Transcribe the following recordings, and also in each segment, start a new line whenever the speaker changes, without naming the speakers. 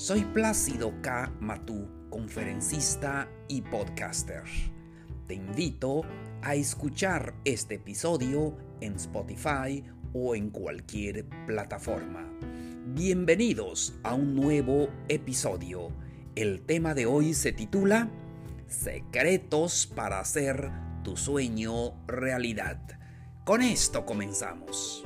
Soy Plácido K. Matú, conferencista y podcaster. Te invito a escuchar este episodio en Spotify o en cualquier plataforma. Bienvenidos a un nuevo episodio. El tema de hoy se titula Secretos para hacer tu sueño realidad. Con esto comenzamos.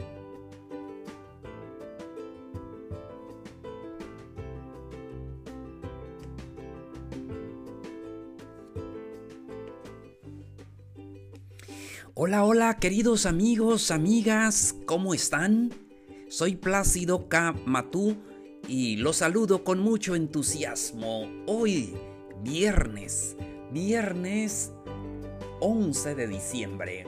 Hola, hola, queridos amigos, amigas, ¿cómo están? Soy Plácido K. Matú y los saludo con mucho entusiasmo. Hoy, viernes, viernes 11 de diciembre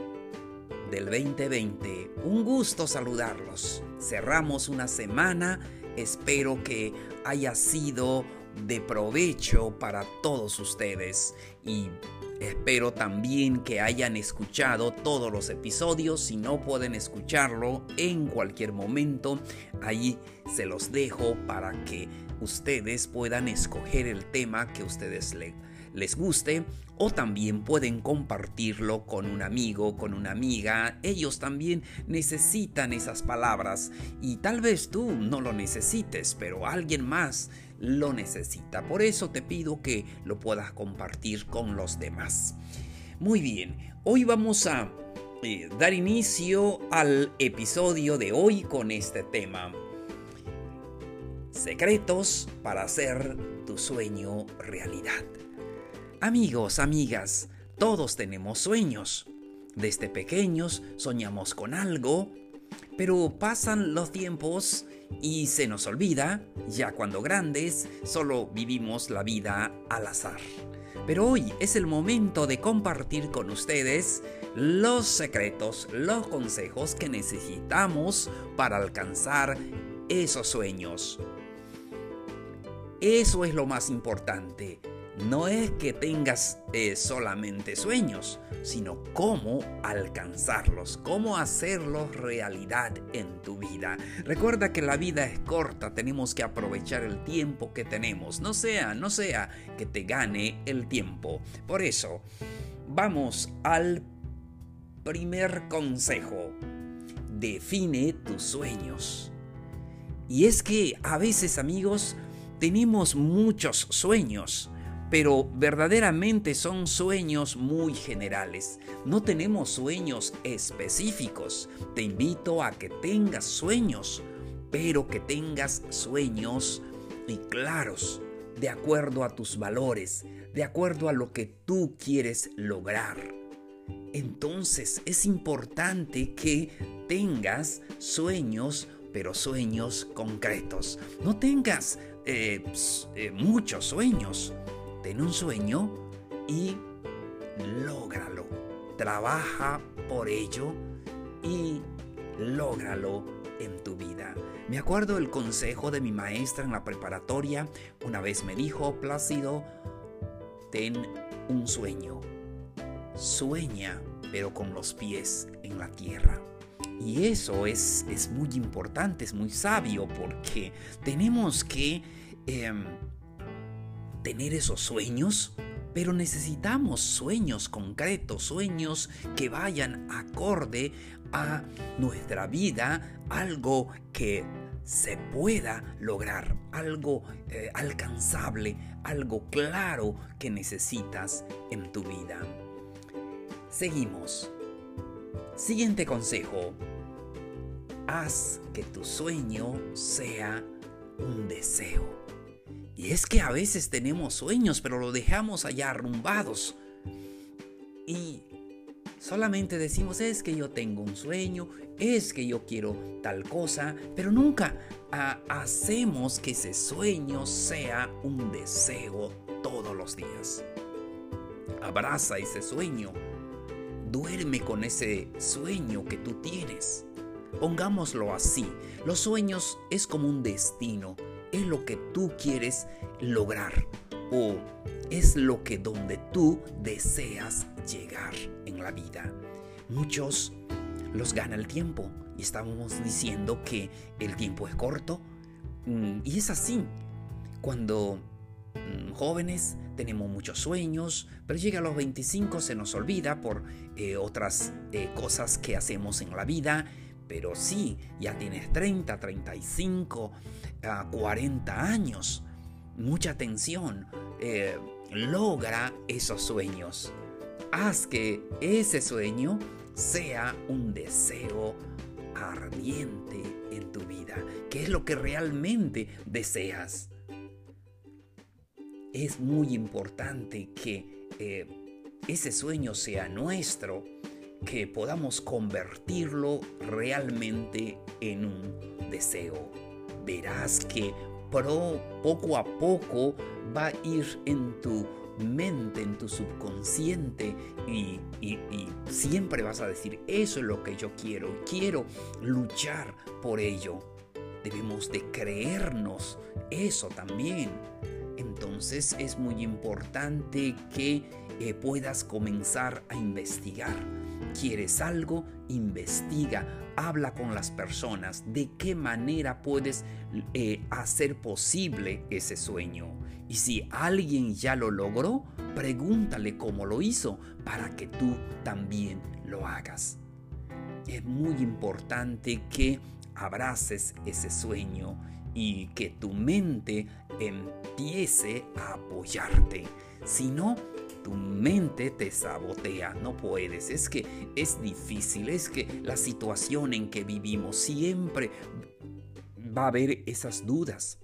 del 2020. Un gusto saludarlos. Cerramos una semana. Espero que haya sido de provecho para todos ustedes y Espero también que hayan escuchado todos los episodios. Si no pueden escucharlo en cualquier momento, ahí se los dejo para que ustedes puedan escoger el tema que ustedes les guste o también pueden compartirlo con un amigo, con una amiga. Ellos también necesitan esas palabras y tal vez tú no lo necesites, pero alguien más lo necesita. Por eso te pido que lo puedas compartir con los demás. Muy bien, hoy vamos a eh, dar inicio al episodio de hoy con este tema. Secretos para hacer tu sueño realidad. Amigos, amigas, todos tenemos sueños. Desde pequeños soñamos con algo, pero pasan los tiempos y se nos olvida, ya cuando grandes, solo vivimos la vida al azar. Pero hoy es el momento de compartir con ustedes los secretos, los consejos que necesitamos para alcanzar esos sueños. Eso es lo más importante no es que tengas eh, solamente sueños, sino cómo alcanzarlos, cómo hacerlos realidad en tu vida. Recuerda que la vida es corta, tenemos que aprovechar el tiempo que tenemos. No sea, no sea que te gane el tiempo. Por eso, vamos al primer consejo. Define tus sueños. Y es que a veces amigos, tenemos muchos sueños pero verdaderamente son sueños muy generales. No tenemos sueños específicos. Te invito a que tengas sueños, pero que tengas sueños claros, de acuerdo a tus valores, de acuerdo a lo que tú quieres lograr. Entonces es importante que tengas sueños, pero sueños concretos. No tengas eh, eh, muchos sueños ten un sueño y lógralo. Trabaja por ello y lógralo en tu vida. Me acuerdo el consejo de mi maestra en la preparatoria. Una vez me dijo, Plácido, ten un sueño. Sueña, pero con los pies en la tierra. Y eso es, es muy importante, es muy sabio, porque tenemos que em, tener esos sueños, pero necesitamos sueños concretos, sueños que vayan acorde a nuestra vida, algo que se pueda lograr, algo eh, alcanzable, algo claro que necesitas en tu vida. Seguimos. Siguiente consejo. Haz que tu sueño sea un deseo. Y es que a veces tenemos sueños, pero lo dejamos allá arrumbados. Y solamente decimos, es que yo tengo un sueño, es que yo quiero tal cosa, pero nunca ah, hacemos que ese sueño sea un deseo los días. Abraza ese sueño. Duerme con ese sueño que tú tienes. Pongámoslo así, los sueños es como un destino, es lo que tú quieres lograr o es lo que donde tú deseas llegar en la vida. Muchos los gana el tiempo y estábamos diciendo que el tiempo es corto mm, y es así. Cuando mm, jóvenes tenemos muchos sueños, pero llega a los 25 se nos olvida por eh, otras eh, cosas que hacemos en la vida. Pero sí, ya tienes 30, 35, 40 años. Mucha atención. Eh, logra esos sueños. Haz que ese sueño sea un deseo ardiente en tu vida, que es lo que realmente deseas. Es muy importante que eh, ese sueño sea nuestro, que podamos convertirlo realmente en un deseo. Verás que poco a poco va a ir en tu mente, en tu subconsciente y, siempre vas a decir, eso es lo que yo quiero, quiero luchar por ello. Debemos de creernos eso también. Entonces es muy importante que eh, puedas comenzar a investigar. ¿Quieres algo? Investiga, habla con las personas. ¿De qué manera puedes eh, hacer posible ese sueño? Y si alguien ya lo logró, pregúntale cómo lo hizo para que tú también lo hagas. Es muy importante que abraces ese sueño y que tu mente empiece a apoyarte. Si no, tu mente te sabotea, no puedes, es que es difícil, es que la situación en que vivimos siempre va a haber esas dudas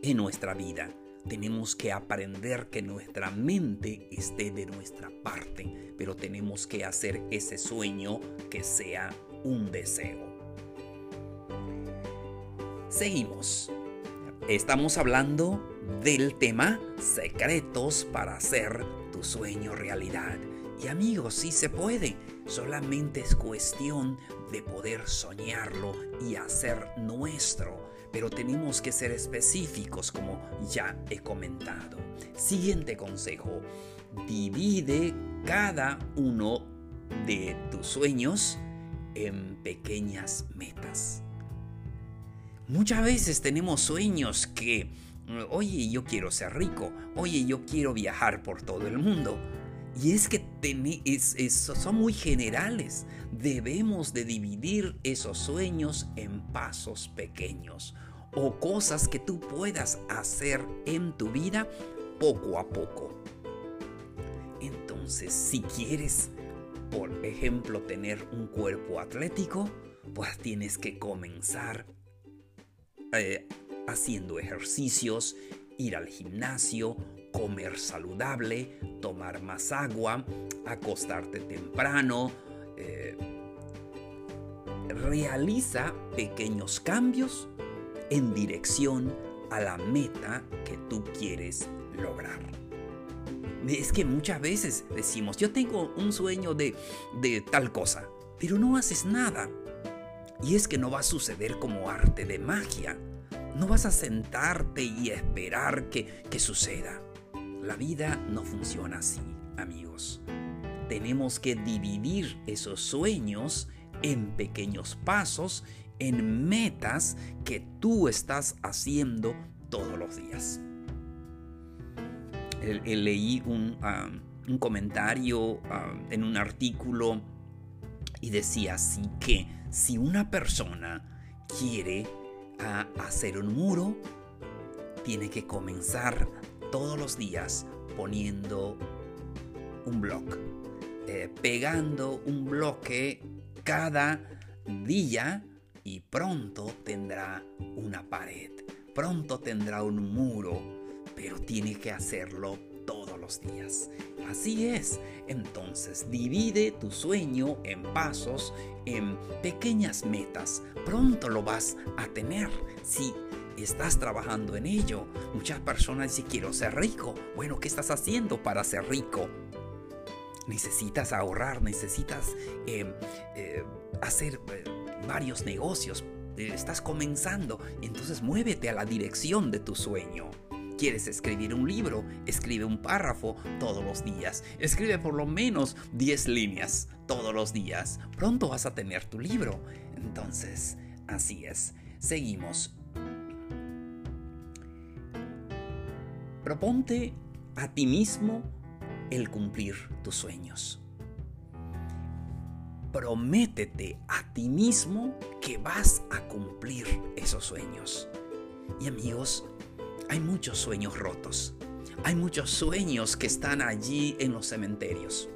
en nuestra vida tenemos que aprender que nuestra mente esté de nuestra parte, pero tenemos que hacer ese sueño que sea un deseo. Seguimos. Estamos hablando del tema secretos para hacer sueño realidad. Y amigos, sí se puede. Solamente es cuestión de poder soñarlo y hacer nuestro pero tenemos que ser específicos como ya he comentado. Siguiente consejo, divide cada uno de tus sueños en pequeñas metas. Muchas veces tenemos sueños que, oye, yo quiero ser rico, oye, yo quiero viajar por todo el mundo. Y es que son muy generales. Debemos de dividir esos sueños en pasos pequeños o cosas que tú puedas hacer en tu vida poco a poco. Entonces, si quieres, por ejemplo, tener un cuerpo atlético, pues tienes que comenzar eh, haciendo ejercicios, ir al gimnasio, comer saludable, tomar más agua, acostarte temprano. Eh, realiza pequeños cambios en dirección a la meta que tú quieres lograr. Es que muchas veces decimos, yo tengo un sueño de, de tal cosa, pero no haces nada. Y es que no va a suceder como arte de magia. No vas a sentarte y esperar que, que suceda. La vida no funciona así, amigos. Tenemos que dividir esos sueños en pequeños pasos, en metas que tú estás haciendo todos los días. leí un, un comentario en un artículo y decía así que si una persona quiere hacer un muro, tiene que comenzar todos los días poniendo un bloque, eh, pegando un bloque cada día y pronto tendrá una pared, pronto tendrá un muro, pero tiene que hacerlo todos los días. Así es, entonces divide tu sueño en pasos, en pequeñas metas. Pronto lo vas a tener. Si, estás trabajando en ello. Muchas personas dicen, quiero ser rico. Bueno, ¿qué estás haciendo para ser rico? Necesitas ahorrar, necesitas eh, eh, hacer eh, varios negocios. Estás comenzando, entonces muévete a la dirección de tu sueño. ¿Quieres escribir un libro? Escribe un párrafo todos los días. Escribe por lo menos 10 líneas todos los días. Pronto vas a tener tu libro. Entonces, así es. Seguimos. Proponte a ti mismo el cumplir tus sueños. Prométete a ti mismo que vas a cumplir esos sueños. Y amigos, hay muchos sueños rotos. Hay muchos sueños que están allí en los cementerios.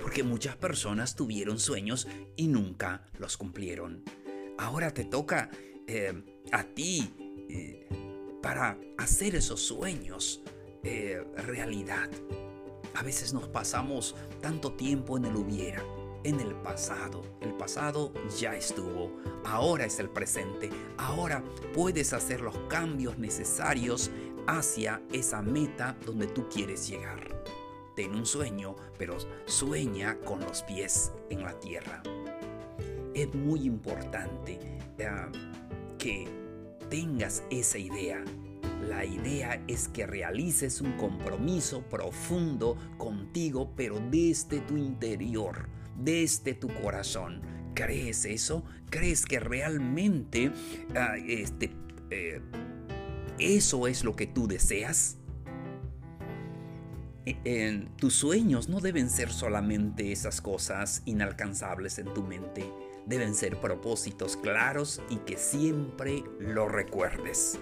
Porque muchas personas tuvieron sueños y nunca los cumplieron. Ahora te toca eh, a ti eh, para hacer esos sueños eh, realidad. A veces nos pasamos tanto tiempo en el hubiera, en el pasado. El pasado ya estuvo, ahora es el presente. Ahora puedes hacer los cambios necesarios hacia esa meta donde tú quieres llegar. Ten un sueño, pero sueña con los pies en la tierra. Es muy importante eh, que tengas esa idea la idea es que realices un compromiso profundo contigo, pero desde tu interior, desde tu corazón. ¿Crees eso? ¿Crees que realmente ah, este, eh, eso es lo que tú deseas? E, tus sueños no deben ser solamente esas cosas inalcanzables en tu mente, deben ser propósitos claros y que siempre lo recuerdes.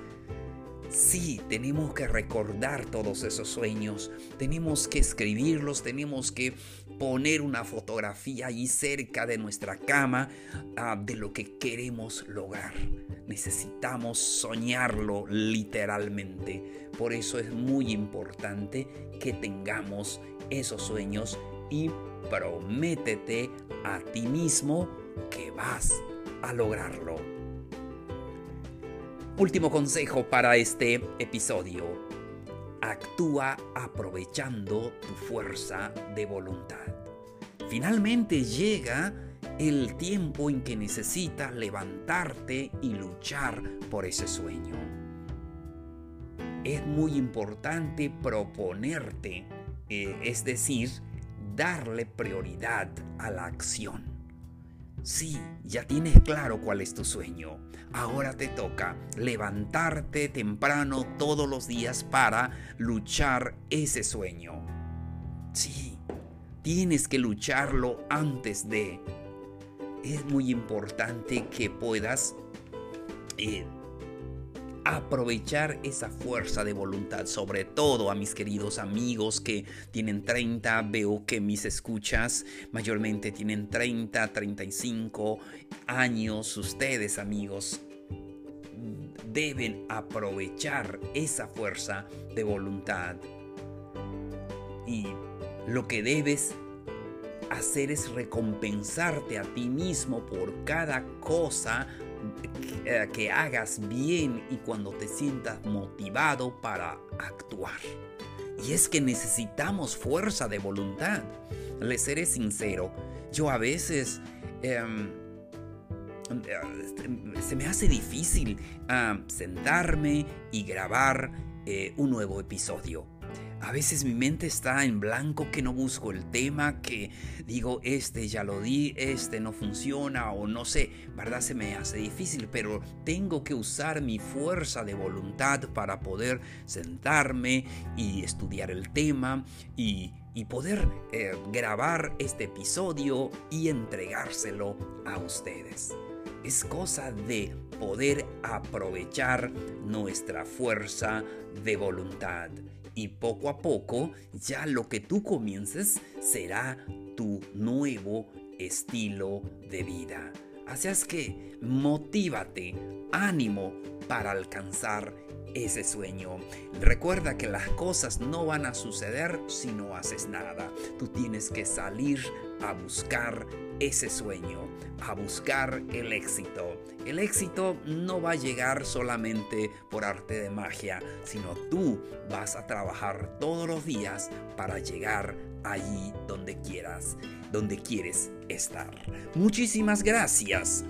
Sí, tenemos que recordar todos esos sueños, tenemos que escribirlos, tenemos que poner una fotografía ahí cerca de nuestra cama ah, de lo que queremos lograr. Necesitamos soñarlo literalmente. Por eso es muy importante que tengamos esos sueños y prométete a ti mismo que vas a lograrlo. Último consejo para este episodio. Actúa aprovechando tu fuerza de voluntad. Finalmente llega el tiempo en que necesitas levantarte y luchar por ese sueño. Es muy importante proponerte, eh, es decir, darle prioridad a la acción. Sí, ya tienes claro cuál es tu sueño. Ahora te toca levantarte temprano todos los días para luchar ese sueño. Sí, tienes que lucharlo antes de. Es muy importante que puedas eh, aprovechar esa fuerza de voluntad, sobre todo a mis queridos amigos que tienen 30, veo que mis escuchas mayormente tienen 30, 35 años, ustedes amigos deben aprovechar esa fuerza de voluntad. Y lo que debes hacer es recompensarte a ti mismo por cada cosa eh, que hagas bien y cuando te sientas motivado para actuar. Y es que necesitamos fuerza de voluntad. Le seré sincero, yo a veces em, eh, se me hace difícil ah, sentarme y grabar eh, un nuevo episodio. A veces mi mente está en blanco que no busco el tema, que digo, este ya lo di, este no funciona o no sé, ¿verdad? Se me hace difícil, pero tengo que usar mi fuerza de voluntad para poder sentarme y estudiar el tema y, poder eh, grabar este episodio y entregárselo a ustedes. Es cosa de poder aprovechar nuestra fuerza de voluntad y poco a poco ya lo que tú comiences será tu nuevo estilo de vida. Así es que motívate, ánimo para alcanzar ese sueño. Recuerda que las cosas no van a suceder si no haces nada. Tú tienes que salir a buscar ese sueño, a buscar el éxito. El éxito no va a llegar solamente por arte de magia, sino tú vas a trabajar todos los días para llegar allí donde quieras, donde quieres estar. Muchísimas gracias.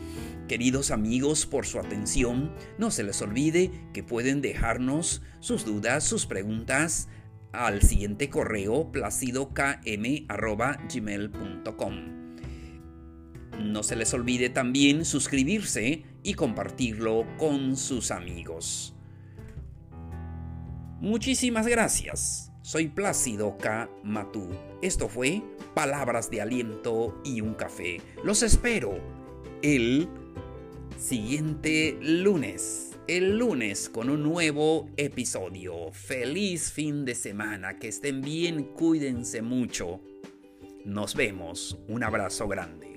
Queridos amigos, por su atención, no se les olvide que pueden dejarnos sus dudas, sus preguntas al siguiente correo placidokm.gmail.com. No se les olvide también suscribirse y compartirlo con sus amigos. Muchísimas gracias. Soy Plácido K. Matú. Esto fue Palabras de Aliento y un Café. Los espero el siguiente lunes. El lunes con un nuevo episodio. Feliz fin de semana. Que estén bien. Cuídense mucho. Nos vemos. Un abrazo grande.